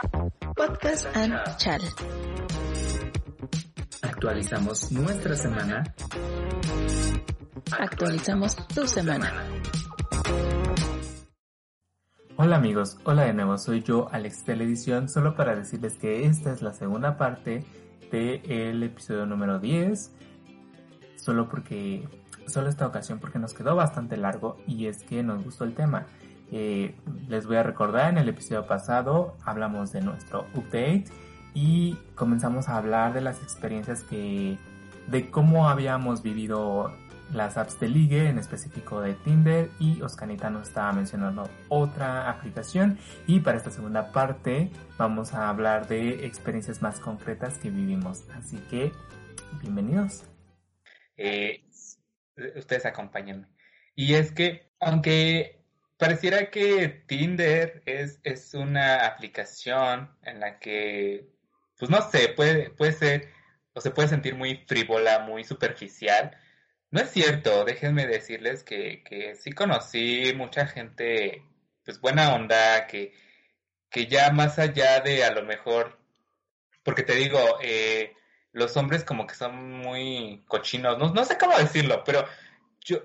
Podcast and Chal. Actualizamos nuestra semana. Actualizamos tu semana. Hola amigos, hola de nuevo, soy yo Alex de la edición, solo para decirles que esta es la segunda parte del episodio número 10, solo porque, solo esta ocasión porque nos quedó bastante largo y es que nos gustó el tema. Eh, les voy a recordar, en el episodio pasado hablamos de nuestro update y comenzamos a hablar de las experiencias que, de cómo habíamos vivido las apps de ligue, en específico de Tinder, y Oscanita nos estaba mencionando otra aplicación. Y para esta segunda parte vamos a hablar de experiencias más concretas que vivimos. Así que, bienvenidos. Eh, ustedes acompáñenme. Y es que, aunque pareciera que Tinder es, es una aplicación en la que, pues no sé, puede, puede ser o se puede sentir muy frívola, muy superficial. No es cierto, déjenme decirles que, que sí conocí mucha gente, pues buena onda, que, que ya más allá de a lo mejor, porque te digo, eh, los hombres como que son muy cochinos, no, no sé cómo decirlo, pero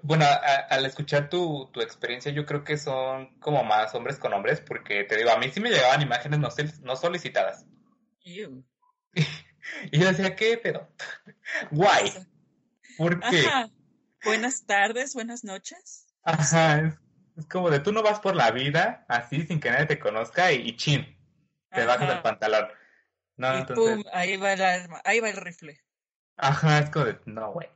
bueno, al escuchar tu, experiencia, yo creo que son como más hombres con hombres, porque te digo, a mí sí me llegaban imágenes no, no solicitadas. y yo decía, ¿qué pedo? Guay. ¿Por qué? Buenas tardes, buenas noches. Ajá, es, como de tú no vas por la vida así sin que nadie te conozca y, chin, te bajas el pantalón. No, y pum, ahí va el arma, ahí va el rifle. Ajá, es como de, no, güey.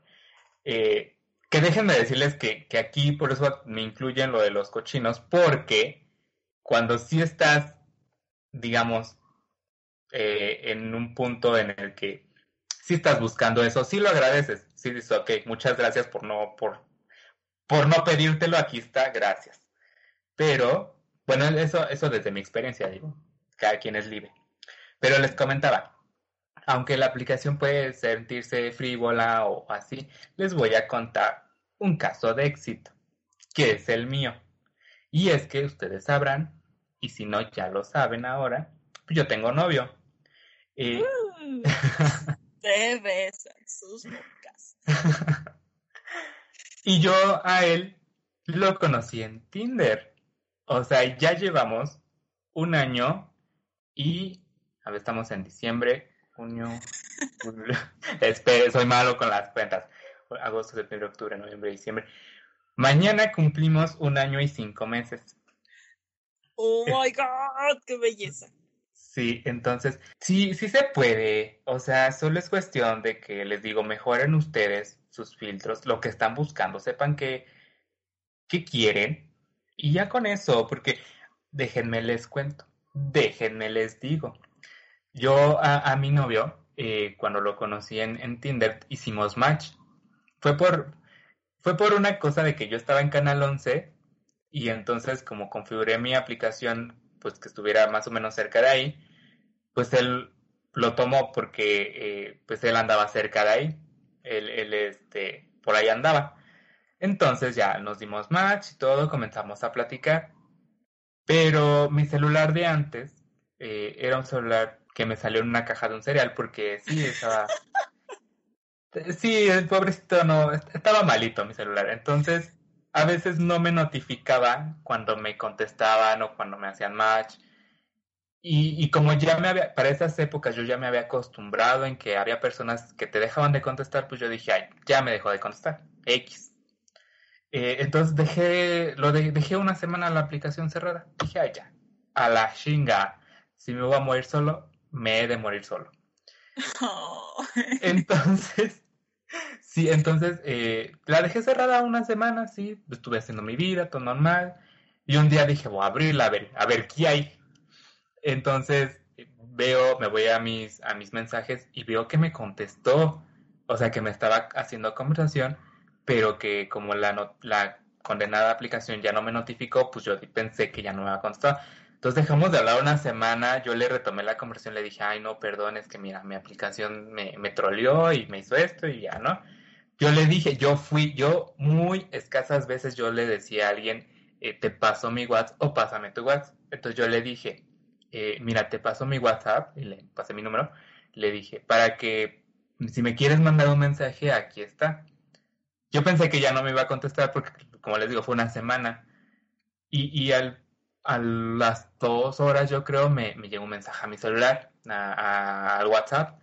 Eh, que déjenme decirles que, que aquí por eso me incluyen lo de los cochinos, porque cuando sí estás, digamos, eh, en un punto en el que sí estás buscando eso, sí lo agradeces, sí dices, ok, muchas gracias por no, por, por no pedírtelo, aquí está, gracias. Pero, bueno, eso, eso desde mi experiencia, digo, cada quien es libre. Pero les comentaba, aunque la aplicación puede sentirse frívola o así, les voy a contar un caso de éxito, que es el mío. Y es que ustedes sabrán, y si no ya lo saben ahora, pues yo tengo novio. Y... Uh, besan sus bocas. y yo a él lo conocí en Tinder. O sea, ya llevamos un año y a ver, estamos en diciembre, junio, Espera, soy malo con las cuentas. Agosto, septiembre, octubre, noviembre, diciembre. Mañana cumplimos un año y cinco meses. Oh my god, qué belleza. Sí, entonces, sí, sí se puede. O sea, solo es cuestión de que les digo, mejoren ustedes sus filtros, lo que están buscando, sepan qué, qué quieren. Y ya con eso, porque déjenme les cuento, déjenme les digo. Yo a, mi novio, eh, cuando lo conocí en, en, Tinder, hicimos match. Fue por, fue por una cosa de que yo estaba en Canal 11 y entonces como configuré mi aplicación, pues que estuviera más o menos cerca de ahí, pues él lo tomó porque eh, pues él andaba cerca de ahí. Él, este, por ahí andaba. Entonces ya nos dimos match y todo, comenzamos a platicar. Pero mi celular de antes eh, era un celular que me salió en una caja de un cereal porque sí, estaba... sí, el pobrecito no, estaba malito mi celular. Entonces, a veces no me notificaba cuando me contestaban o cuando me hacían match. Y, y, como ya me había, para esas épocas yo ya me había acostumbrado en que había personas que te dejaban de contestar, pues yo dije, ay, ya me dejó de contestar, X. Eh, entonces dejé, lo dejé una semana la aplicación cerrada. Dije, ay, ya, a la chinga. Si me voy a morir solo, me he de morir solo. Entonces, sí, entonces eh, la dejé cerrada una semana, sí, estuve haciendo mi vida, todo normal. Y un día dije, voy a abrirla, a ver, a ver qué hay. Entonces veo, me voy a mis, a mis mensajes y veo que me contestó, o sea, que me estaba haciendo conversación, pero que como la, la condenada aplicación ya no me notificó, pues yo pensé que ya no me iba a contestar. Entonces dejamos de hablar una semana, yo le retomé la conversación, le dije, ay no, perdón, es que mira, mi aplicación me, me troleó y me hizo esto y ya, ¿no? Yo le dije, yo fui, yo muy escasas veces yo le decía a alguien, eh, te paso mi WhatsApp o pásame tu WhatsApp. Entonces yo le dije, eh, mira, te paso mi WhatsApp, y le pasé mi número, le dije, para que si me quieres mandar un mensaje, aquí está. Yo pensé que ya no me iba a contestar porque, como les digo, fue una semana. Y, y al, a las dos horas, yo creo, me, me llegó un mensaje a mi celular, a, a, al WhatsApp,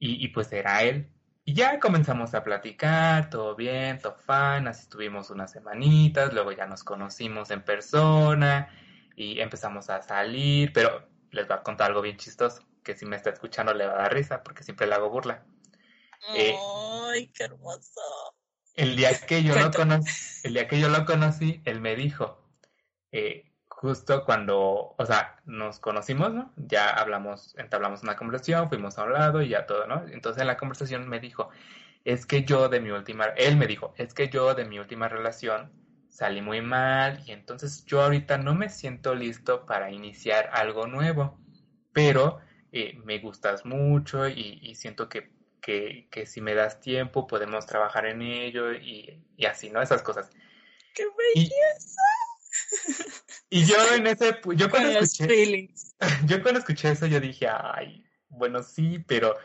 y, y, pues era él. Y ya comenzamos a platicar, todo bien, todo fine, así estuvimos unas semanitas, luego ya nos conocimos en persona y empezamos a salir, pero les voy a contar algo bien chistoso, que si me está escuchando le va a dar risa, porque siempre le hago burla. Eh, ¡Ay, qué hermoso! El día que yo lo conocí, el día que yo lo conocí, él me dijo, eh, justo cuando, o sea, nos conocimos, ¿no? Ya hablamos, entablamos una conversación, fuimos a un lado y ya todo, ¿no? Entonces en la conversación me dijo, es que yo de mi última, él me dijo, es que yo de mi última relación salí muy mal y entonces yo ahorita no me siento listo para iniciar algo nuevo, pero eh, me gustas mucho y, y siento que, que, que, si me das tiempo podemos trabajar en ello y, y así, ¿no? Esas cosas. ¡Qué belleza! Y, y yo en ese, yo cuando escuché, yo cuando escuché eso yo dije, ay, bueno, sí, pero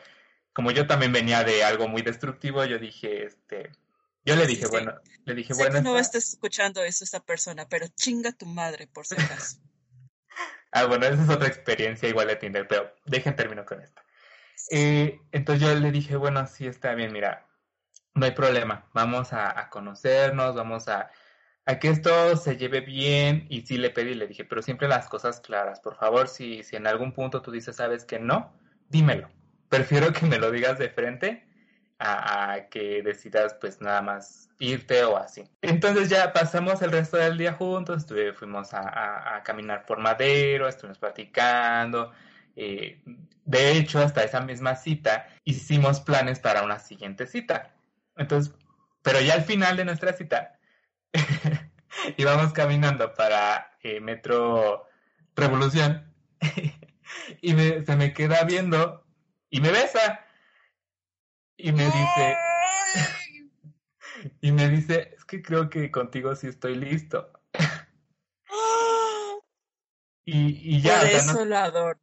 como yo también venía de algo muy destructivo, yo dije, este, yo le dije, sí, bueno, sí. le dije, sé bueno. Que no esta... estés escuchando eso esta persona, pero chinga tu madre, por si acaso. ah, bueno, esa es otra experiencia igual de Tinder, pero dejen termino con esto. Eh, entonces yo le dije, bueno, sí está bien, mira, no hay problema, vamos a, a conocernos, vamos a, a, que esto se lleve bien, y sí le pedí, le dije, pero siempre las cosas claras, por favor, si, si en algún punto tú dices, sabes que no, dímelo, prefiero que me lo digas de frente a, que decidas pues nada más irte o así. Entonces ya pasamos el resto del día juntos, estuve, fuimos a, caminar por Madero, estuvimos platicando. Eh, de hecho, hasta esa misma cita hicimos planes para una siguiente cita. Entonces, pero ya al final de nuestra cita íbamos caminando para eh, Metro Revolución y me, se me queda viendo y me besa. Y me dice, y me dice, es que creo que contigo sí estoy listo. y, y ya. Por o sea, eso no, lo adoro.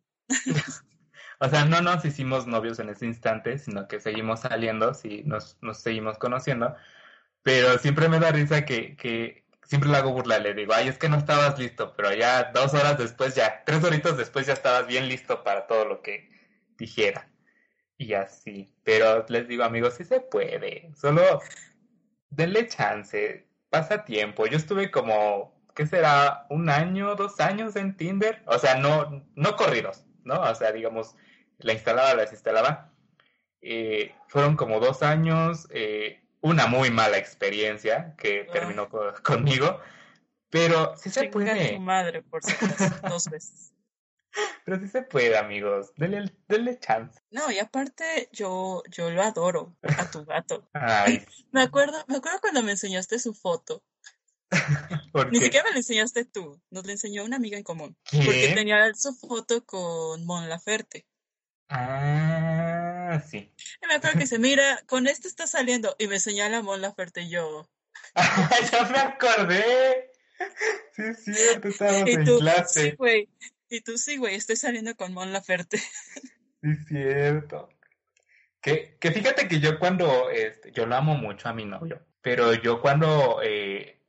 o sea, no nos hicimos novios en ese instante, sino que seguimos saliendo, sí, nos, nos seguimos conociendo. Pero siempre me da risa que, que siempre le hago burla, le digo, ay, es que no estabas listo, pero ya dos horas después, ya, tres horitas después ya estabas bien listo para todo lo que dijera y así. Pero les digo, amigos, sí se puede. Solo denle chance, pasa tiempo. Yo estuve como, ¿qué será? ¿Un año, dos años en Tinder? O sea, no, no corridos, ¿no? O sea, digamos, la instalaba, la desinstalaba. Eh, fueron como dos años, eh, una muy mala experiencia que oh. terminó con, conmigo. Pero sí se puede. tu madre, por si dos veces. Pero sí se puede, amigos. Denle, denle chance. No, y aparte, yo, yo lo adoro a tu gato. Ay. Me acuerdo, me acuerdo cuando me enseñaste su foto. ¿Por Ni siquiera me la enseñaste tú, nos la enseñó una amiga en común. ¿Qué? Porque tenía su foto con Mon Laferte. Ah, sí. Y me acuerdo que se mira, con este está saliendo, y me señala Mon Laferte y yo. ya me acordé. Sí, es cierto, estábamos y en tú, clase. Sí, güey. Y tú sí, güey, estoy saliendo con Mon Laferte. Sí, es cierto. Que, que fíjate que yo cuando, este, yo lo amo mucho a mi novio, pero yo cuando, eh,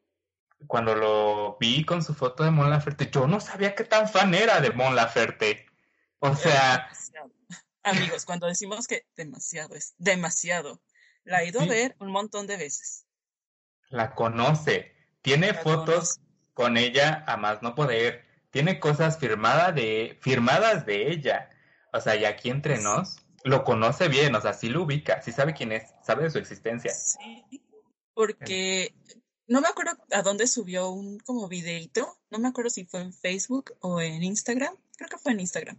cuando lo vi con su foto de Mon Laferte, yo no sabía qué tan fan era de Mon Laferte. O sea... Amigos, cuando decimos que demasiado es demasiado, la he ido a ver un montón de veces. La conoce. Tiene La fotos con ella a más no poder. Tiene cosas firmada de, firmadas de ella. O sea, y aquí entre nos, lo conoce bien, o sea, sí lo ubica, sí sabe quién es, sabe de su existencia. Sí, porque no me acuerdo a dónde subió un como videito, no me acuerdo si fue en Facebook o en Instagram, creo que fue en Instagram,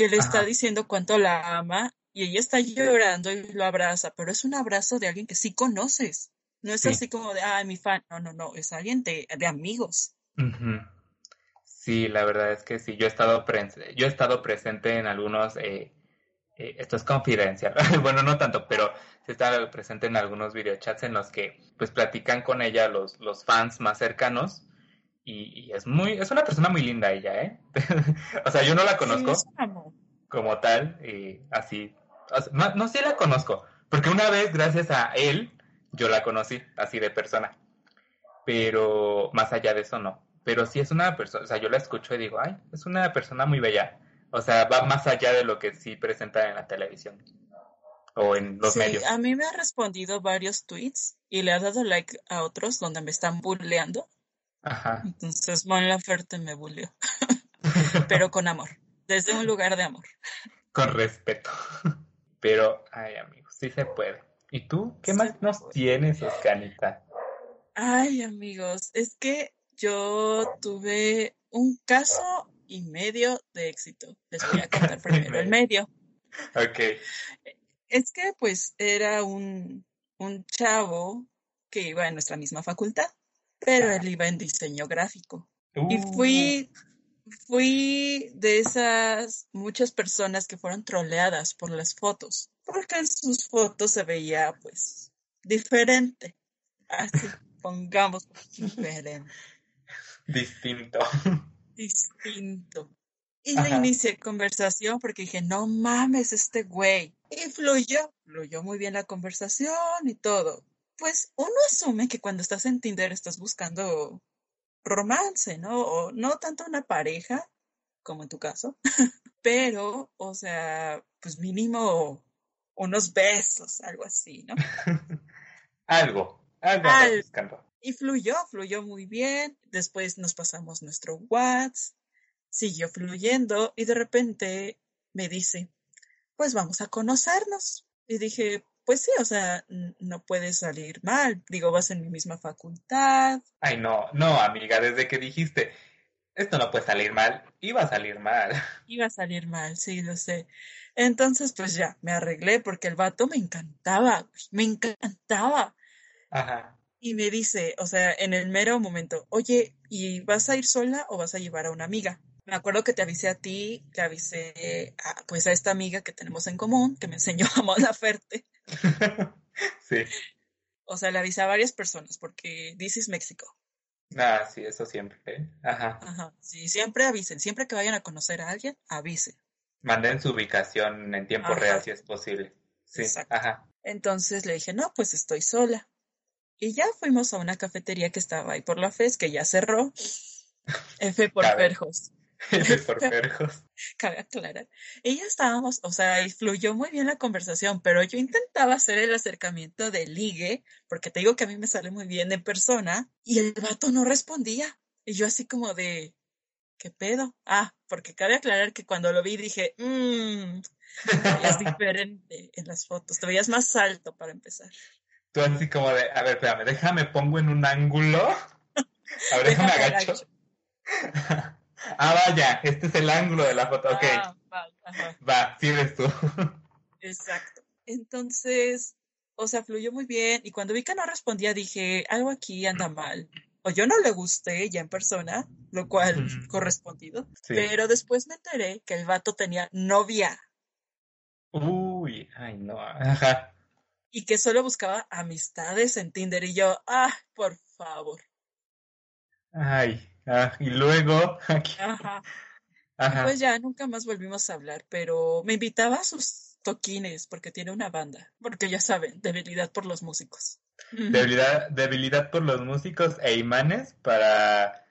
que le está diciendo cuánto la ama y ella está llorando y lo abraza, pero es un abrazo de alguien que sí conoces. No es Sí. así como de, ah, mi fan. No, no, no. Es alguien de, de amigos. Sí, la verdad es que sí, yo he estado, pres- yo he estado presente en algunos, eh, eh, esto es confidencial, bueno, no tanto, pero he estado presente en algunos videochats en los que pues platican con ella los, los fans más cercanos y, es muy, es una persona muy linda ella, ¿eh? o sea, yo no la conozco como tal, y así, no, no sí la conozco, porque una vez, gracias a él, yo la conocí, así de persona, pero más allá de eso no, pero sí es una persona, o sea, yo la escucho y digo, ay, es una persona muy bella, o sea, va más allá de lo que sí presenta en la televisión o en los sí, medios. A mí me ha respondido varios tweets y le ha dado like a otros donde me están bulleando. Ajá. Entonces Mon Laferte me bulleó. Pero con amor, desde un lugar de amor. Con respeto. Pero, ay amigos, sí se puede. ¿Y tú? ¿Qué más nos tienes, Oscanita? Ay amigos, es que yo tuve un caso y medio de éxito. Les voy a contar primero el medio. Ok. Es que pues era un, un chavo que iba en nuestra misma facultad, pero él iba en diseño gráfico. Y uh. fui, fui de esas muchas personas que fueron troleadas por las fotos, porque en sus fotos se veía pues diferente. Así, pongamos diferente. Distinto. Distinto. Y le inicié conversación porque dije, no mames, este güey. Y fluyó, fluyó muy bien la conversación y todo. Pues uno asume que cuando estás en Tinder estás buscando romance, ¿no? O no tanto una pareja, como en tu caso, pero, o sea, pues mínimo unos besos, algo así, ¿no? algo, algo, algo. Y fluyó, fluyó muy bien. Después nos pasamos nuestro WhatsApp siguió fluyendo y de repente me dice, pues vamos a conocernos. Y dije, pues sí, o sea, no puede salir mal. Digo, vas en mi misma facultad. Ay, no, no, amiga, desde que dijiste, esto no puede salir mal, iba a salir mal. Iba a salir mal, sí, lo sé. Entonces, pues ya, me arreglé porque el vato me encantaba, me encantaba. Ajá. Y me dice, o sea, en el mero momento, oye, ¿y vas a ir sola o vas a llevar a una amiga? Me acuerdo que te avisé a ti, te avisé a, pues a esta amiga que tenemos en común, que me enseñó a Mon Laferte. sí. O sea, le avisé a varias personas porque this is México. Ah, sí, eso siempre. ¿eh? Ajá. Ajá. Sí, siempre avisen. Siempre que vayan a conocer a alguien, avisen. Manden su ubicación en tiempo real si es posible. Sí. Exacto. Ajá. Entonces le dije, no, pues estoy sola. Y ya fuimos a una cafetería que estaba ahí por la FES, que ya cerró. F por Perjos. por perjos. Cabe aclarar. Y ya estábamos, o sea, fluyó muy bien la conversación, pero yo intentaba hacer el acercamiento de ligue, porque te digo que a mí me sale muy bien en persona, y el vato no respondía. Y yo así como de, ¿qué pedo? Ah, porque cabe aclarar que cuando lo vi dije, mmm, es diferente en las fotos, te veías más alto para empezar. Tú así como de, a ver, espérame, déjame pongo en un ángulo. A ver, déjame, agacho. Ah, vaya, este es el ángulo de la foto. Ok. Ah, va, va, sí eres tú. Exacto. Entonces, o sea, fluyó muy bien. Y cuando vi que no respondía, dije, algo aquí anda mal. O yo no le gusté ya en persona, lo cual correspondido. Pero después me enteré que el vato tenía novia. Uy, ay no, ajá. Y que solo buscaba amistades en Tinder. Y yo, ah, por favor. Ay, Ah, y luego. Ajá. Pues ya nunca más volvimos a hablar, pero me invitaba a sus toquines porque tiene una banda, porque ya saben, debilidad por los músicos. Debilidad, debilidad por los músicos e imanes para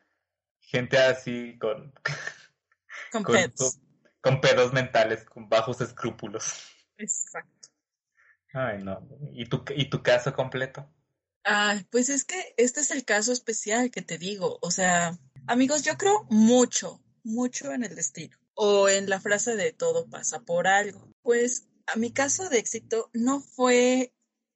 gente así con con, pedos. Con, pedos mentales, con bajos escrúpulos. Exacto. Ay, no. ¿Y tu, y tu caso completo? Ay, pues es que este es el caso especial que te digo. O sea, Amigos, yo creo mucho, mucho en el destino o en la frase de todo pasa por algo. Pues a mi caso de éxito no fue,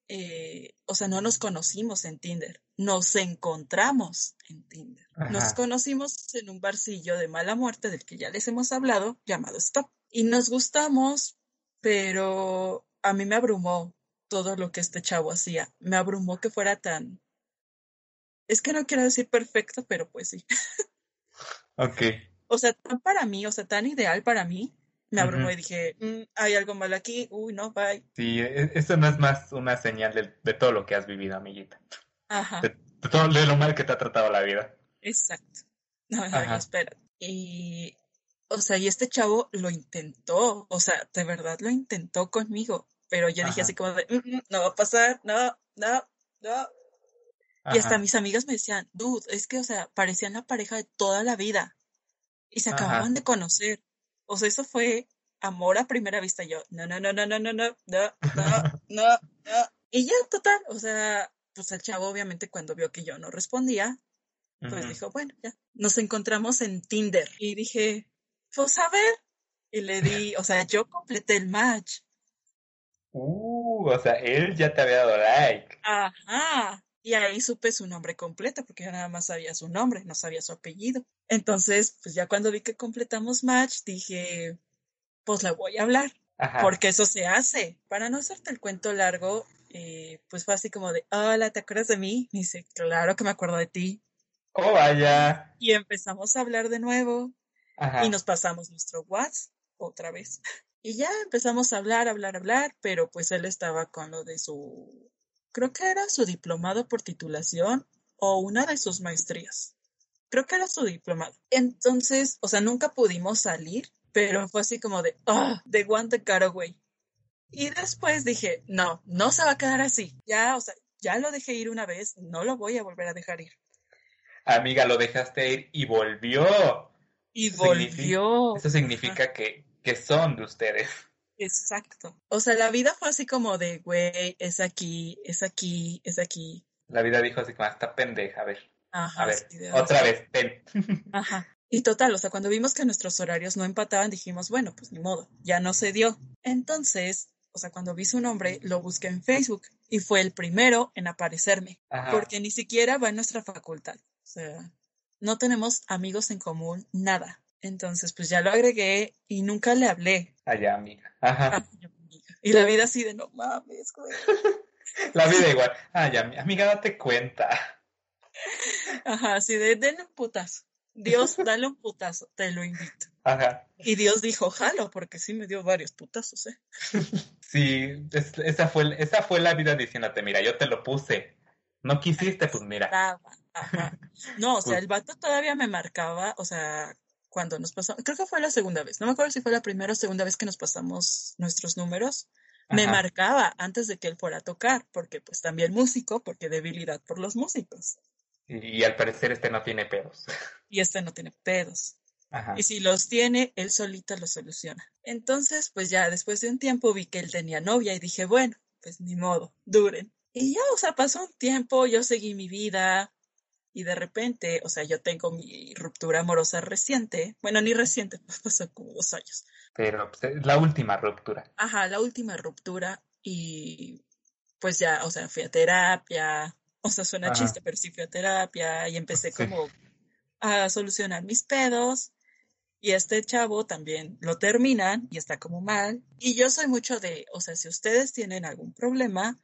eh, o sea, no nos conocimos en Tinder, nos encontramos en Tinder. Nos conocimos en un barcillo de mala muerte del que ya les hemos hablado, llamado Stop. Y nos gustamos, pero a mí me abrumó todo lo que este chavo hacía. Me abrumó que fuera tan es que no quiero decir perfecto, pero pues sí. Ok. O sea, tan para mí, o sea, tan ideal para mí, me abrumó y dije, mm, hay algo mal aquí, uy, no, bye. Sí, e, eso no es más una señal de, todo lo que has vivido, amiguita. Ajá. De, todo lo mal que te ha tratado la vida. Exacto. No, no, espera. Y, o sea, y este chavo lo intentó, o sea, de verdad lo intentó conmigo, pero yo dije así como de, mm, mm, no va a pasar, no, no, no. Y hasta mis amigas me decían, dude, es que, o sea, parecían la pareja de toda la vida y se acababan de conocer. O sea, eso fue amor a primera vista. Yo, no, no, no, no, no, no, no, no, no, no. Y ya, total, o sea, pues el chavo obviamente cuando vio que yo no respondía, pues dijo, bueno, ya. Nos encontramos en Tinder y dije, pues a ver. Y le di, o sea, yo completé el match. Uh, o sea, él ya te había dado like. Ajá. Y ahí supe su nombre completo, porque yo nada más sabía su nombre, no sabía su apellido. Entonces, pues ya cuando vi que completamos match, dije, pues le voy a hablar, porque eso se hace. Para no hacerte el cuento largo, eh, pues fue así como de, hola, ¿te acuerdas de mí? Y dice, claro que me acuerdo de ti. Oh, vaya. Y empezamos a hablar de nuevo. Y nos pasamos nuestro WhatsApp otra vez. Y ya empezamos a hablar, hablar, hablar, pero pues él estaba con lo de su creo que era su diplomado por titulación o una de sus maestrías. Creo que era su diplomado. Entonces, o sea, nunca pudimos salir, pero fue así como de, ah, de guante caro, güey. Y después dije, no, no se va a quedar así. Ya, o sea, ya lo dejé ir una vez, no lo voy a volver a dejar ir. Amiga, lo dejaste ir y volvió. Y volvió. eso significa que, que son de ustedes. Exacto. O sea, la vida fue así como de, güey, es aquí, es aquí, es aquí. La vida dijo así como, esta pendeja, a ver. Ajá. A ver, otra vez, ven. Ajá. Y total, o sea, cuando vimos que nuestros horarios no empataban, dijimos, bueno, pues ni modo, ya no se dio. Entonces, o sea, cuando vi su nombre, lo busqué en Facebook y fue el primero en aparecerme, porque ni siquiera va en nuestra facultad. O sea, no tenemos amigos en común, nada. Entonces, pues ya lo agregué y nunca le hablé. Allá, amiga. Ajá. Y la vida así de no mames, güey. la vida igual. Ay, amiga, date cuenta. Ajá, así de denle un putazo. Dios, dale un putazo, te lo invito. Ajá. Y Dios dijo, jalo, porque sí me dio varios putazos, ¿eh? Sí, esa, fue, esa fue la vida diciéndote, mira, yo te lo puse. No quisiste, pues mira. Ajá. No, o sea, el vato todavía me marcaba, o sea, cuando nos pasamos, creo que fue la segunda vez, no me acuerdo si fue la primera o segunda vez que nos pasamos nuestros números, me marcaba antes de que él fuera a tocar, porque pues también músico, porque debilidad por los músicos. Y, al parecer este no tiene pedos. Y este no tiene pedos. Y si los tiene, él solito los soluciona. Entonces, pues ya después de un tiempo vi que él tenía novia y dije, bueno, pues ni modo, duren. Y ya, o sea, pasó un tiempo, yo seguí mi vida, y de repente, o sea, yo tengo mi ruptura amorosa reciente, bueno, ni reciente, pues pasó como dos años. Pero pues, la última ruptura. Ajá, la última ruptura y pues ya, o sea, fui a terapia, o sea, suena chiste, pero sí fui a terapia y empecé como a solucionar mis pedos. Y este chavo también lo terminan y está como mal. Y yo soy mucho de, o sea, si ustedes tienen algún problema,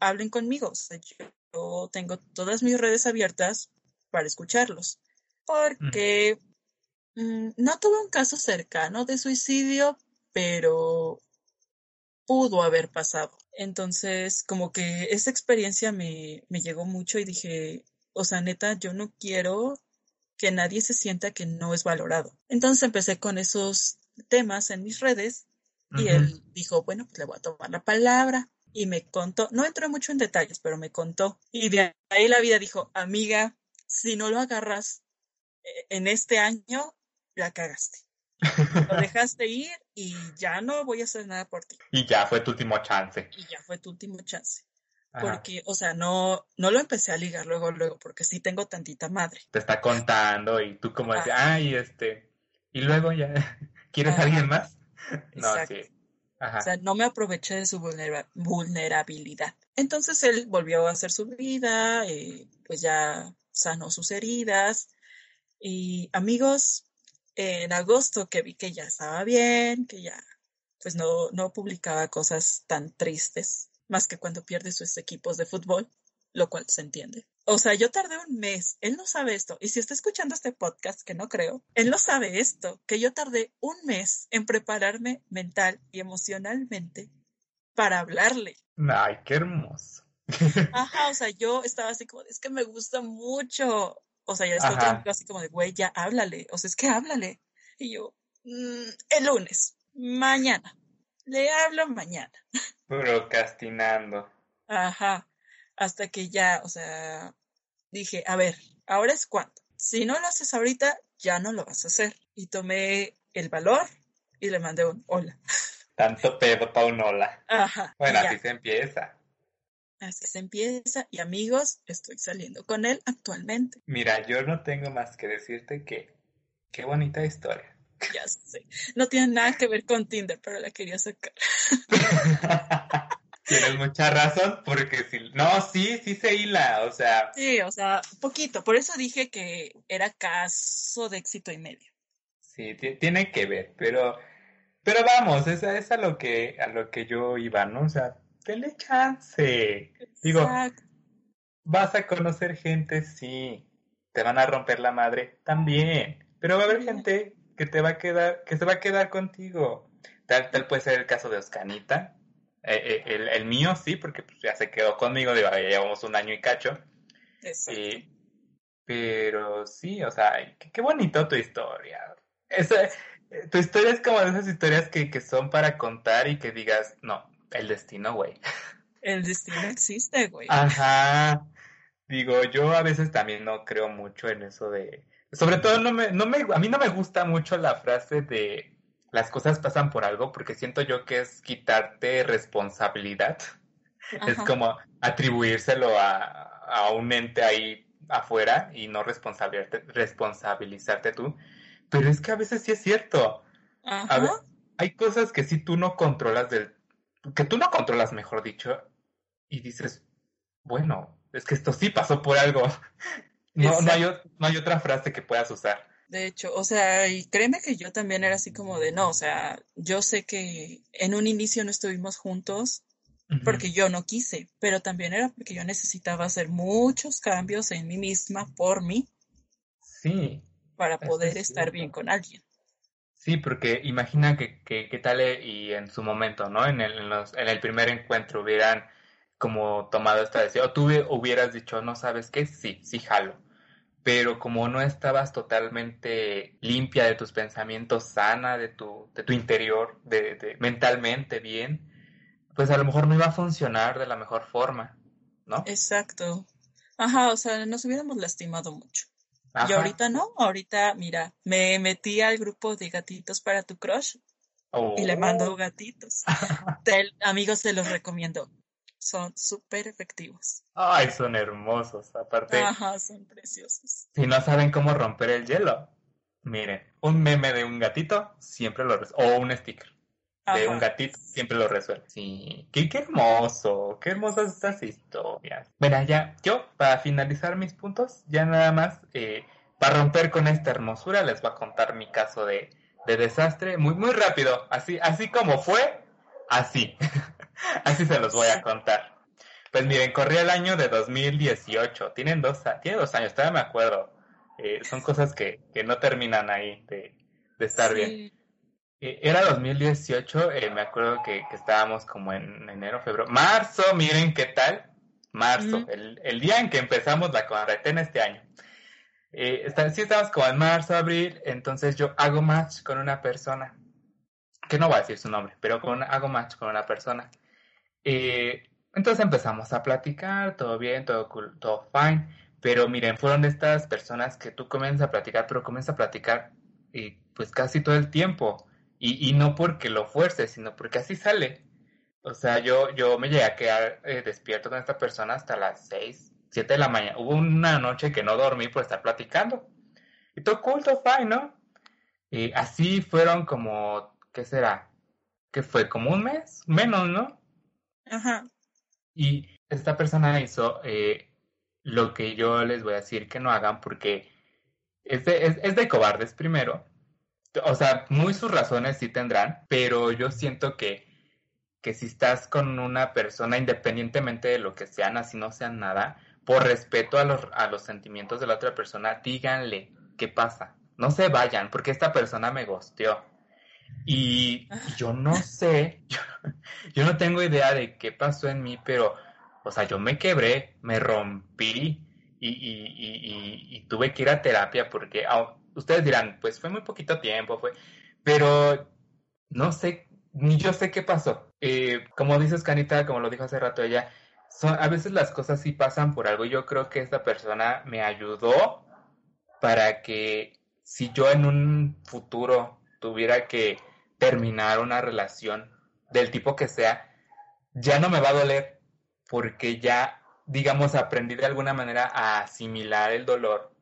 hablen conmigo. O sea, yo, yo tengo todas mis redes abiertas para escucharlos, porque mm, no tuve un caso cercano de suicidio, pero pudo haber pasado. Entonces, como que esa experiencia me, me llegó mucho y dije, o sea, neta, yo no quiero que nadie se sienta que no es valorado. Entonces empecé con esos temas en mis redes y él dijo, bueno, pues le voy a tomar la palabra y me contó, no entró mucho en detalles, pero me contó. Y de ahí la vida dijo, amiga, si no lo agarras eh, en este año, la cagaste. Lo dejaste ir y ya no voy a hacer nada por ti. Y ya fue tu último chance. Y ya fue tu último chance. Porque, o sea, no, no lo empecé a ligar luego, luego, porque sí tengo tantita madre. Te está contando y tú como dices, ay, este, y luego ya, ¿quieres a alguien más? No, sí. O sea, no me aproveché de su vulnerabilidad. Entonces él volvió a hacer su vida, y pues ya sanó sus heridas. Y amigos, en agosto que vi que ya estaba bien, que ya pues no, no publicaba cosas tan tristes, más que cuando pierde sus equipos de fútbol, lo cual se entiende. O sea, yo tardé un mes, él no sabe esto, y si está escuchando este podcast, que no creo, él no sabe esto, que yo tardé un mes en prepararme mental y emocionalmente para hablarle. Ay, qué hermoso. Ajá, o sea, yo estaba así como, es que me gusta mucho, O sea, ya es otro amigo así como de, güey, ya háblale. O sea, es que háblale. Y yo, mm, el lunes, mañana. Le hablo mañana. Procrastinando. Ajá. Hasta que ya, o sea, dije, a ver, ahora es cuando. Si no lo haces ahorita, ya no lo vas a hacer. Y tomé el valor y le mandé un hola. Tanto pedo para un hola. Ajá. Bueno, así se empieza. Así se empieza. Y amigos, estoy saliendo con él actualmente. Mira, yo no tengo más que decirte que qué bonita historia. Ya sé. No tiene nada que ver con Tinder, pero la quería sacar. Tienes mucha razón, porque si. No, sí, sí se hila, o sea. Sí, o sea, poquito. Por eso dije que era caso de éxito y medio. Sí, tiene que ver, pero. Pero vamos, es, es a lo que a lo que yo iba, ¿no? O sea, dele chance. Digo, vas a conocer gente, sí. Te van a romper la madre, también. Pero va a haber gente que te va a quedar, que se va a quedar contigo. Tal, tal puede ser el caso de Oscanita, eh, eh, el, mío sí, porque pues, ya se quedó conmigo, digo, ya llevamos un año y cacho. pero sí, o sea, qué, bonito tu historia. Esa, eh, tu historia es como de esas historias que, que son para contar y que digas, no, el destino, güey. El destino existe, güey. Ajá. Digo, yo a veces también no creo mucho en eso de... Sobre todo no me, no me, a mí no me gusta mucho la frase de las cosas pasan por algo porque siento yo que es quitarte responsabilidad. Es como atribuírselo a, un ente ahí afuera y no responsabilizarte, responsabilizarte tú. Pero es que a veces sí es cierto. hay cosas que sí tú no controlas del... que tú no controlas, mejor dicho, y dices, bueno, es que esto sí pasó por algo. No, no, hay, no hay otra frase que puedas usar. De hecho, o sea, y créeme que yo también era así como de, no, o sea, yo sé que en un inicio no estuvimos juntos porque yo no quise, pero también era porque yo necesitaba hacer muchos cambios en mí misma por mí. Sí. Para poder estar bien con alguien. Sí, porque imagina que, que, tal eh, y en su momento, ¿no? En el, en, los, en el primer encuentro hubieran como tomado esta decisión, o tú hubieras dicho, no sabes qué, sí, sí jalo pero como no estabas totalmente limpia de tus pensamientos, sana de tu, de tu interior, de, mentalmente bien, pues a lo mejor no iba a funcionar de la mejor forma, ¿no? Exacto. Ajá, o sea, nos hubiéramos lastimado mucho. Y ahorita no, ahorita, mira, me metí al grupo de gatitos para tu crush y le mando oh. gatitos. amigos, se los recomiendo son súper efectivos. Ay, son hermosos, aparte. Ajá, son preciosos. Si no saben cómo romper el hielo, miren, un meme de un gatito siempre lo resuelve, o un sticker de un gatito siempre lo resuelve. Sí, qué, qué hermoso, qué hermosas estas historias. Bueno, ya, yo, para finalizar mis puntos, ya nada más, eh, para romper con esta hermosura, les voy a contar mi caso de, de desastre muy, muy rápido, así, así como fue, así. Así se los voy a contar. Pues miren, corría el año de 2018. Tienen dos, tiene dos años, todavía me acuerdo. Eh, son cosas que, que, no terminan ahí de, de estar bien. Eh, era 2018, eh, me acuerdo que, que, estábamos como en enero, febrero. Marzo, miren qué tal. Marzo, el, el, día en que empezamos la cuarentena este año. Está, sí, estábamos como en marzo, abril. Entonces yo hago match con una persona. Que no voy a decir su nombre, pero con, hago match con una persona. Eh, entonces empezamos a platicar, todo bien, todo cool, todo fine. Pero miren, fueron de estas personas que tú comienzas a platicar, pero comienzas a platicar y pues casi todo el tiempo. Y, y, no porque lo fuerces, sino porque así sale. O sea, yo, yo me llegué a quedar eh, despierto con esta persona hasta las 6, 7 de la mañana. Hubo una noche que no dormí por estar platicando. Y todo cool, todo fine, ¿no? Y así fueron como, ¿qué será? Que fue como un mes, menos, ¿no? Ajá. Y esta persona hizo eh, lo que yo les voy a decir que no hagan porque es de, es, de cobardes primero. O sea, muy sus razones sí tendrán, pero yo siento que, que si estás con una persona, independientemente de lo que sean, así no sean nada, por respeto a los, a los sentimientos de la otra persona, díganle qué pasa. No se vayan, porque esta persona me gosteó. Y yo no sé, yo, no tengo idea de qué pasó en mí, pero, o sea, yo me quebré, me rompí y, tuve que ir a terapia porque ah, ustedes dirán, pues fue muy poquito tiempo, fue, pero no sé, ni yo sé qué pasó. Eh, como dices, Canita, como lo dijo hace rato ella, son, a veces las cosas sí pasan por algo. Yo creo que esta persona me ayudó para que si yo en un futuro tuviera que terminar una relación del tipo que sea, ya no me va a doler porque ya digamos, aprendí de alguna manera a asimilar el dolor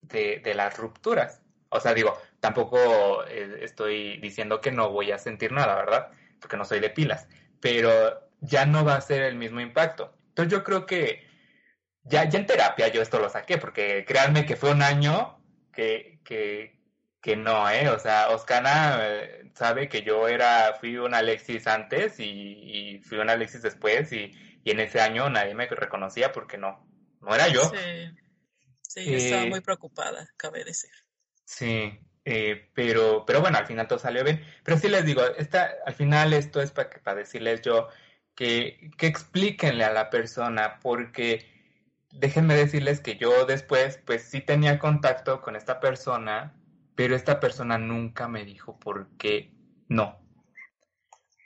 de, de las rupturas. O sea, digo, tampoco eh, estoy diciendo que no voy a sentir nada, ¿verdad? Porque no soy de pilas, pero ya no va a ser el mismo impacto. Entonces yo creo que ya, ya en terapia yo esto lo saqué, porque créanme que fue un año que, que, que no, ¿eh? O sea, Oscana eh, sabe que yo era, fui un Alexis antes y, y fui un Alexis después y y en ese año nadie me reconocía porque no, no era yo. Sí, sí yo estaba eh, muy preocupada, cabe decir. Sí, eh, pero, pero bueno, al final todo salió bien. Pero sí les digo, esta, al final esto es para, para decirles yo que, que explíquenle a la persona porque déjenme decirles que yo después pues sí tenía contacto con esta persona, pero esta persona nunca me dijo por qué no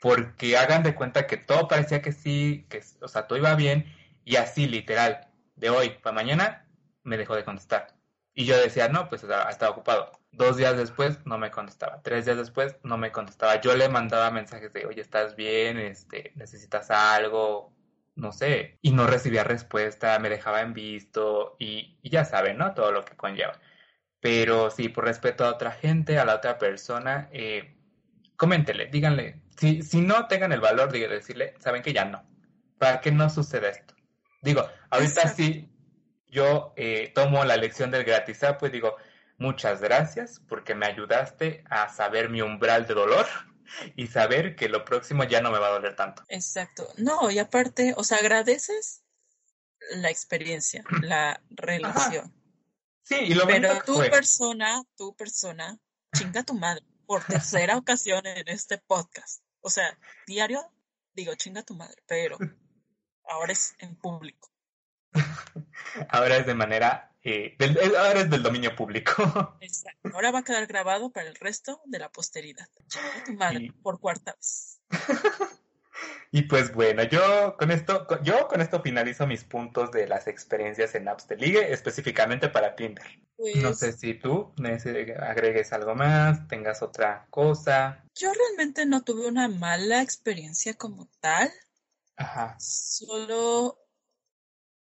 porque hagan de cuenta que todo parecía que sí, que, o sea, todo iba bien, y así, literal, de hoy para mañana, me dejó de contestar. Y yo decía, no, pues estaba ocupado. Dos días después no me contestaba. Tres días después no me contestaba. Yo le mandaba mensajes de, oye, ¿estás bien? Este, ¿Necesitas algo? No sé. Y no recibía respuesta, me dejaba en visto y, y ya saben, ¿no? Todo lo que conlleva. Pero sí, por respeto a otra gente, a la otra persona, eh, coméntele, díganle, si, si no tengan el valor de decirle, saben que ya no, para que no suceda esto. Digo, ahorita sí, yo eh, tomo la lección del gratis, pues digo, muchas gracias porque me ayudaste a saber mi umbral de dolor y saber que lo próximo ya no me va a doler tanto. Exacto. No, y aparte, o sea, agradeces la experiencia, la relación. Sí, y lo Pero tu persona, tu persona, chinga tu madre por tercera ocasión en este podcast. O sea, diario digo, chinga tu madre, pero ahora es en público. Ahora es de manera, eh, ahora es del dominio público. Exacto. Ahora va a quedar grabado para el resto de la posteridad. Chinga tu madre por cuarta vez. Y pues bueno, yo con esto, yo con esto finalizo mis puntos de las experiencias en apps de ligue, específicamente para Tinder. no pues sé si tú agregues algo más, tengas otra cosa. Yo realmente no tuve una mala experiencia como tal. Ajá. Solo,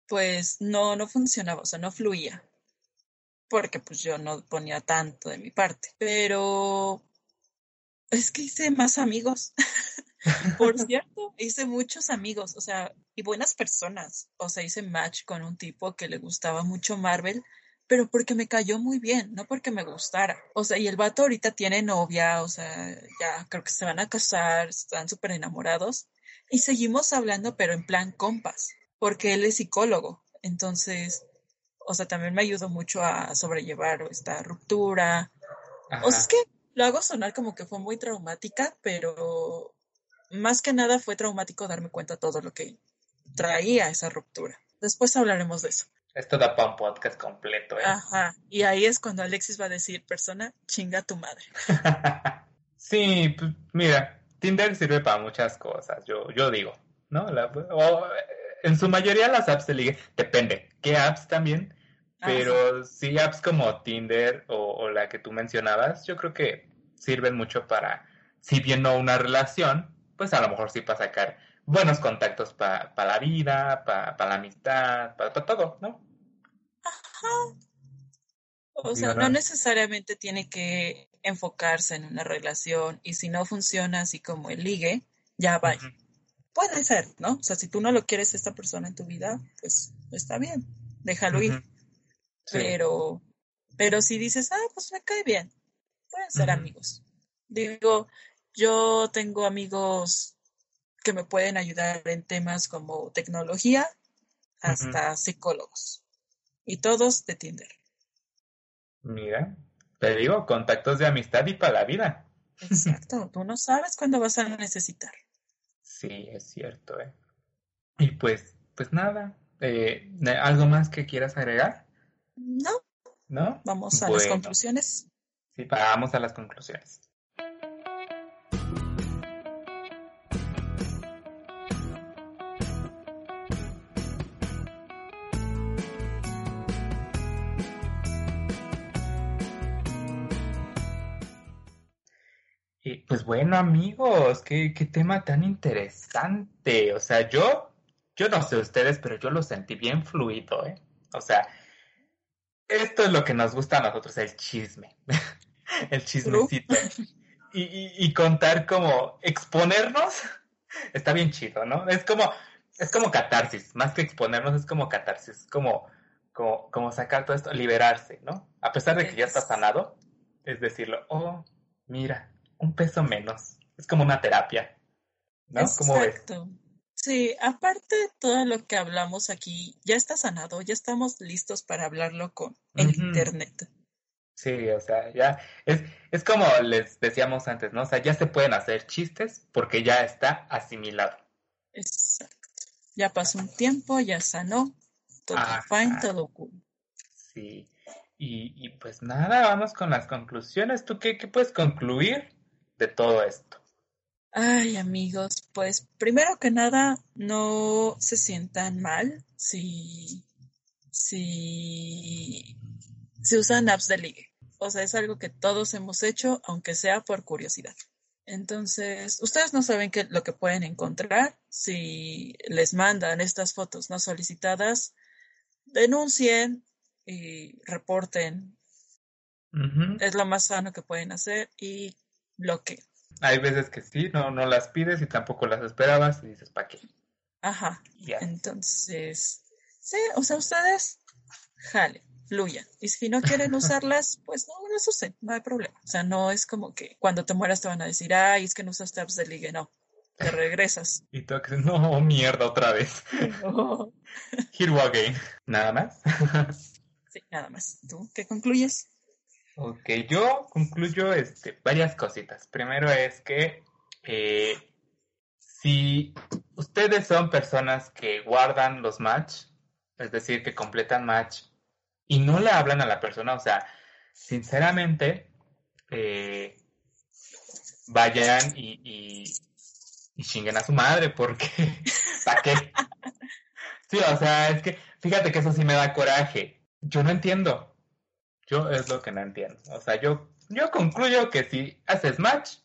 pues no, no funcionaba, o sea, no fluía. Porque pues yo no ponía tanto de mi parte. Pero es que hice más amigos. Por cierto, hice muchos amigos, o sea, y buenas personas. O sea, hice match con un tipo que le gustaba mucho Marvel, pero porque me cayó muy bien, no porque me gustara. O sea, y el vato ahorita tiene novia, o sea, ya creo que se van a casar, están súper enamorados. Y seguimos hablando, pero en plan compas, porque él es psicólogo. Entonces, o sea, también me ayudó mucho a sobrellevar esta ruptura. O sea, es que lo hago sonar como que fue muy traumática, pero más que nada fue traumático darme cuenta de todo lo que traía esa ruptura. Después hablaremos de eso. Esto da para un podcast completo, ¿eh? Ajá. Y ahí es cuando Alexis va a decir, persona, chinga tu madre. sí, pues mira, Tinder sirve para muchas cosas, yo, yo digo, ¿no? en su mayoría las apps de ligue, depende, qué apps también, pero sí apps como Tinder o, o la que tú mencionabas, yo creo que sirven mucho para, si bien no una relación, pues a lo mejor sí para sacar buenos contactos para la vida, para la amistad, para todo, ¿no? Ajá. O sea, no necesariamente tiene que enfocarse en una relación y si no funciona así como el ligue, ya va. Puede ser, ¿no? O sea, si tú no lo quieres esta persona en tu vida, pues está bien, déjalo ir. Pero, pero si dices, ah, pues me cae bien, pueden ser amigos. Digo, yo tengo amigos que me pueden ayudar en temas como tecnología hasta psicólogos. Y todos de Tinder. Mira, te digo, contactos de amistad y para la vida. Exacto, tú no sabes cuándo vas a necesitar. Sí, es cierto, ¿eh? Y pues, pues nada, Eh, ¿Algo más que quieras agregar? No. ¿No? Vamos a las conclusiones. Sí, vamos a las conclusiones. Pues bueno, amigos, qué, qué tema tan interesante. O sea, yo, yo no sé ustedes, pero yo lo sentí bien fluido, ¿eh? O sea, esto es lo que nos gusta a nosotros, el chisme, el chismecito. Y, y, contar como exponernos está bien chido, ¿no? Es como, es como catarsis, más que exponernos es como catarsis, como, como, como sacar todo esto, liberarse, ¿no? A pesar de que ya está sanado, es decirlo, oh, mira, un peso menos. Es como una terapia. ¿No? Exacto. Sí, aparte de todo lo que hablamos aquí, ya está sanado, ya estamos listos para hablarlo con el internet. Sí, o sea, ya es, es como les decíamos antes, ¿no? O sea, ya se pueden hacer chistes porque ya está asimilado. Exacto. Ya pasó un tiempo, ya sanó, todo fine, todo cool. Sí. Y, y, pues nada, vamos con las conclusiones. ¿Tú qué, qué puedes concluir de todo esto? Ay, amigos, pues primero que nada, no se sientan mal si, si, si usan apps de ligue. O sea, es algo que todos hemos hecho, aunque sea por curiosidad. Entonces, ustedes no saben qué lo que pueden encontrar si les mandan estas fotos no solicitadas. Denuncien y reporten. Es lo más sano que pueden hacer y bloque. Hay veces que sí, no, no las pides y tampoco las esperabas y dices, ¿para qué? Ajá. Entonces, sí, o sea, ustedes, jale, fluyan. Y si no quieren usarlas, pues no las usen, no hay problema. O sea, no es como que cuando te mueras te van a decir, ay, es que no usaste apps de ligue, no. Te regresas. y tú que no, mierda, otra vez. No. Here again. ¿Nada más? sí, nada más. ¿Tú qué concluyes? Ok, yo concluyo este, varias cositas. Primero es que eh, si ustedes son personas que guardan los match, es decir, que completan match y no le hablan a la persona, o sea, sinceramente, eh, vayan y, y, y, chinguen a su madre, porque ¿para qué? Sí, o sea, es que fíjate que eso sí me da coraje. Yo no entiendo. Yo es lo que no entiendo. O sea, yo, yo concluyo que si haces match,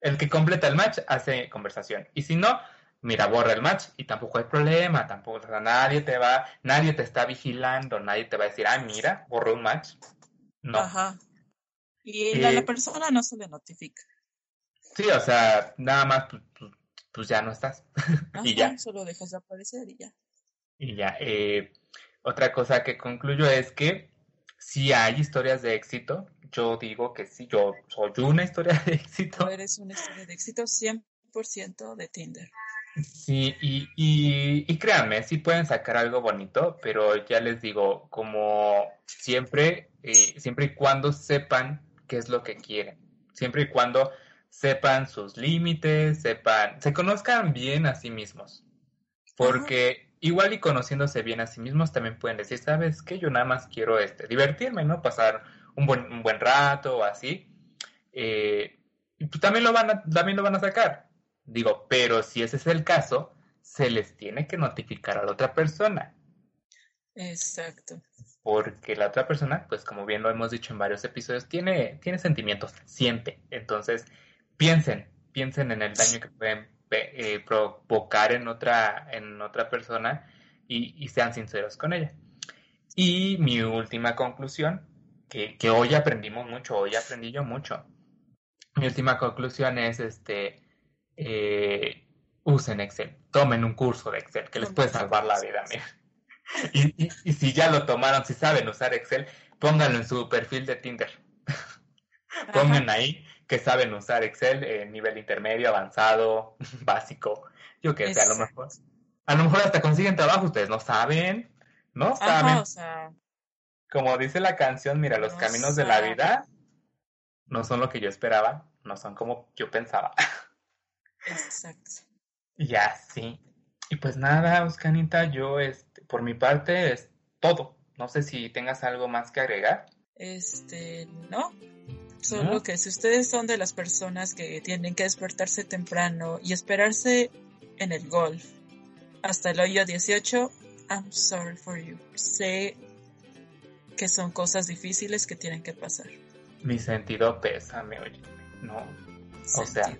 el que completa el match hace conversación. Y si no, mira, borra el match y tampoco hay problema, tampoco, o sea, nadie te va, nadie te está vigilando, nadie te va a decir, ah, mira, borró un match. No. Ajá. Y a la eh, persona no se le notifica. Sí, o sea, nada más, pues, pues, pues ya no estás. y ya. Solo dejas de aparecer y ya. Y ya. Eh, otra cosa que concluyo es que si hay historias de éxito, yo digo que sí, yo soy una historia de éxito. Eres una historia de éxito 100% de Tinder. Sí, y, y, y, créanme, sí pueden sacar algo bonito, pero ya les digo, como siempre, eh, siempre y cuando sepan qué es lo que quieren, siempre y cuando sepan sus límites, sepan, se conozcan bien a sí mismos, porque igual y conociéndose bien a sí mismos también pueden decir, sabes que yo nada más quiero este, divertirme, ¿no? Pasar un buen, un buen rato o así. Eh, pues también lo, van a, también lo van a sacar. Digo, pero si ese es el caso, se les tiene que notificar a la otra persona. Exacto. Porque la otra persona, pues como bien lo hemos dicho en varios episodios, tiene, tiene sentimientos, siente. Entonces, piensen, piensen en el daño que pueden eh, provocar en otra, en otra persona y, sean sinceros con ella. Y mi última conclusión, que, hoy aprendimos mucho, hoy aprendí yo mucho. Mi última conclusión es este eh, usen Excel, tomen un curso de Excel que les puede salvar la vida, Y, y, si ya lo tomaron, si saben usar Excel, pónganlo en su perfil de Tinder. Pongan ahí que saben usar Excel en nivel intermedio, avanzado, básico. Yo qué sé, a lo mejor. A lo mejor hasta consiguen trabajo, ustedes no saben, no saben. Como dice la canción, mira, los caminos de la vida no son lo que yo esperaba, no son como yo pensaba. Exacto. Y así. y pues nada, Oscanita, yo este, por mi parte es todo. No sé si tengas algo más que agregar. Este, no. Solo que si ustedes son de las personas que tienen que despertarse temprano y esperarse en el golf hasta el hoyo 18, I'm sorry for you. Sé que son cosas difíciles que tienen que pasar. Mi sentido pésame, oye. No. O sea,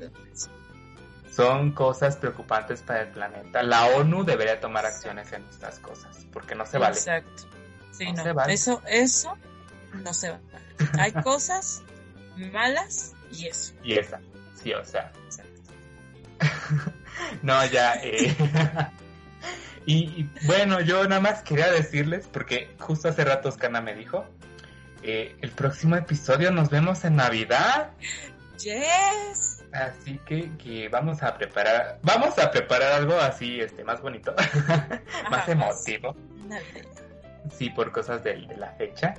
son cosas preocupantes para el planeta. La ONU debería tomar acciones en estas cosas, porque no se vale. Exacto. Sí, no. Eso, eso no se vale. Hay cosas malas y eso. Y esa, sí, o sea. Exacto. no, ya. Eh. y, bueno, yo nada más quería decirles, porque justo hace rato Oscana me dijo, eh, el próximo episodio nos vemos en Navidad. Yes. Así que, que vamos a preparar, vamos a preparar algo así, este, más bonito, más emotivo. Sí, por cosas de, la fecha.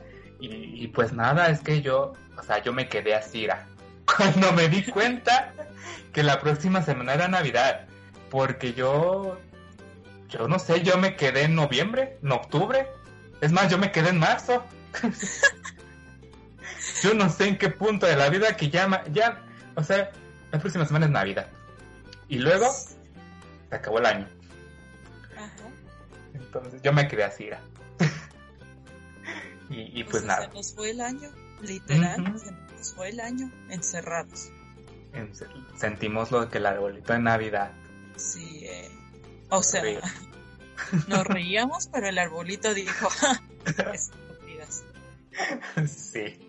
Y, pues nada, es que yo, o sea, yo me quedé así, era, cuando me di cuenta que la próxima semana era Navidad, porque yo, yo no sé, yo me quedé en noviembre, en octubre, es más, yo me quedé en marzo. yo no sé en qué punto de la vida que ya, ya, o sea, la próxima semana es Navidad. Y luego se acabó el año. Ajá. Entonces yo me quedé así. Y, y, pues, nada. Se nos fue el año, literal, se nos fue el año encerrados. sentimos lo que el arbolito de Navidad. Sí, eh. o sea, nos reíamos, pero el arbolito dijo, estúpidas. sí.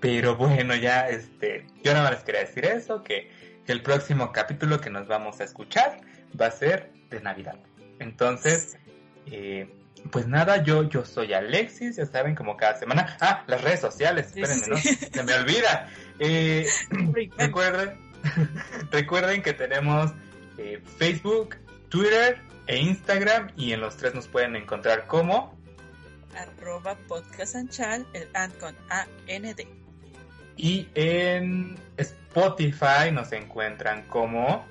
Pero bueno, ya este, yo nada más les quería decir eso, que, el próximo capítulo que nos vamos a escuchar va a ser de Navidad. Entonces, eh, pues nada, yo, yo soy Alexis, ya saben, como cada semana. Ah, las redes sociales, espérenme, ¿no? Se me olvida. Eh, recuerden, recuerden que tenemos eh, Facebook, Twitter e Instagram y en los tres nos pueden encontrar como arroba podcast el and con A-N-D. Y en Spotify nos encuentran como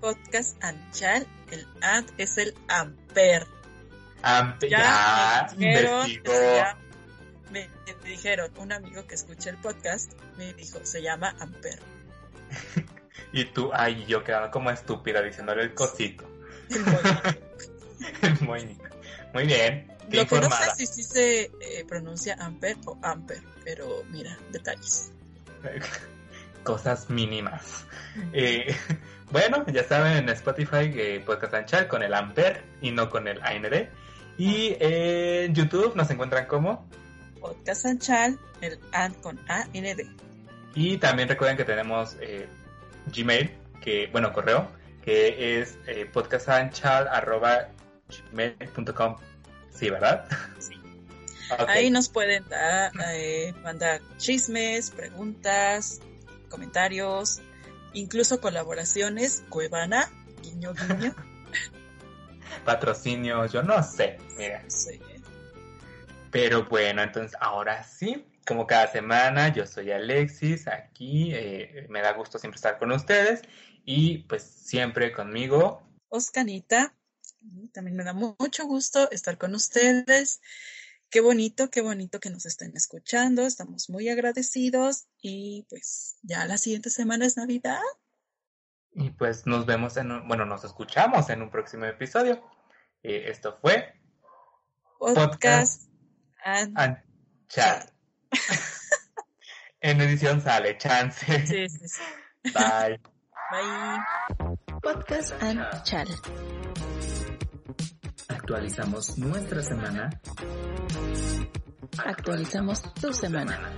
Podcast Anchal. El ad es el Amper. Amper. Ya, me dijeron, me, dijeron, un amigo que escucha el podcast me dijo, se llama Amper. y tú, ay, yo quedaba como estúpida diciéndole el cosito. el moñito. Muy bien. Lo que no sé si, se eh, pronuncia Amper o Amper, pero mira, detalles. Cosas mínimas. Eh, bueno, ya saben, en Spotify eh, Podcast Anchal con el Amper y no con el AND. Y en YouTube nos encuentran como Podcast Anchal, el AND con AND. Y también recuerden que tenemos eh, Gmail, que, bueno, correo, que es eh, podcastanchal.gmail.com. Sí, ¿verdad? Sí. Ahí nos pueden eh, mandar chismes, preguntas, comentarios, incluso colaboraciones. Cuevana, guiño, guiño. Patrocinio, yo no sé, mira. Pero bueno, entonces ahora sí, como cada semana, yo soy Alexis, aquí eh, me da gusto siempre estar con ustedes y pues siempre conmigo. Oscanita, también me da mucho gusto estar con ustedes. Qué bonito, qué bonito que nos estén escuchando. Estamos muy agradecidos y pues ya la siguiente semana es Navidad. Y pues nos vemos en un, bueno, nos escuchamos en un próximo episodio. Eh, esto fue Podcast, and, Chat. en edición sale, chance. Sí, sí, sí. Bye. Bye. Podcast and Chat. Actualizamos nuestra semana. Actualizamos tu semana.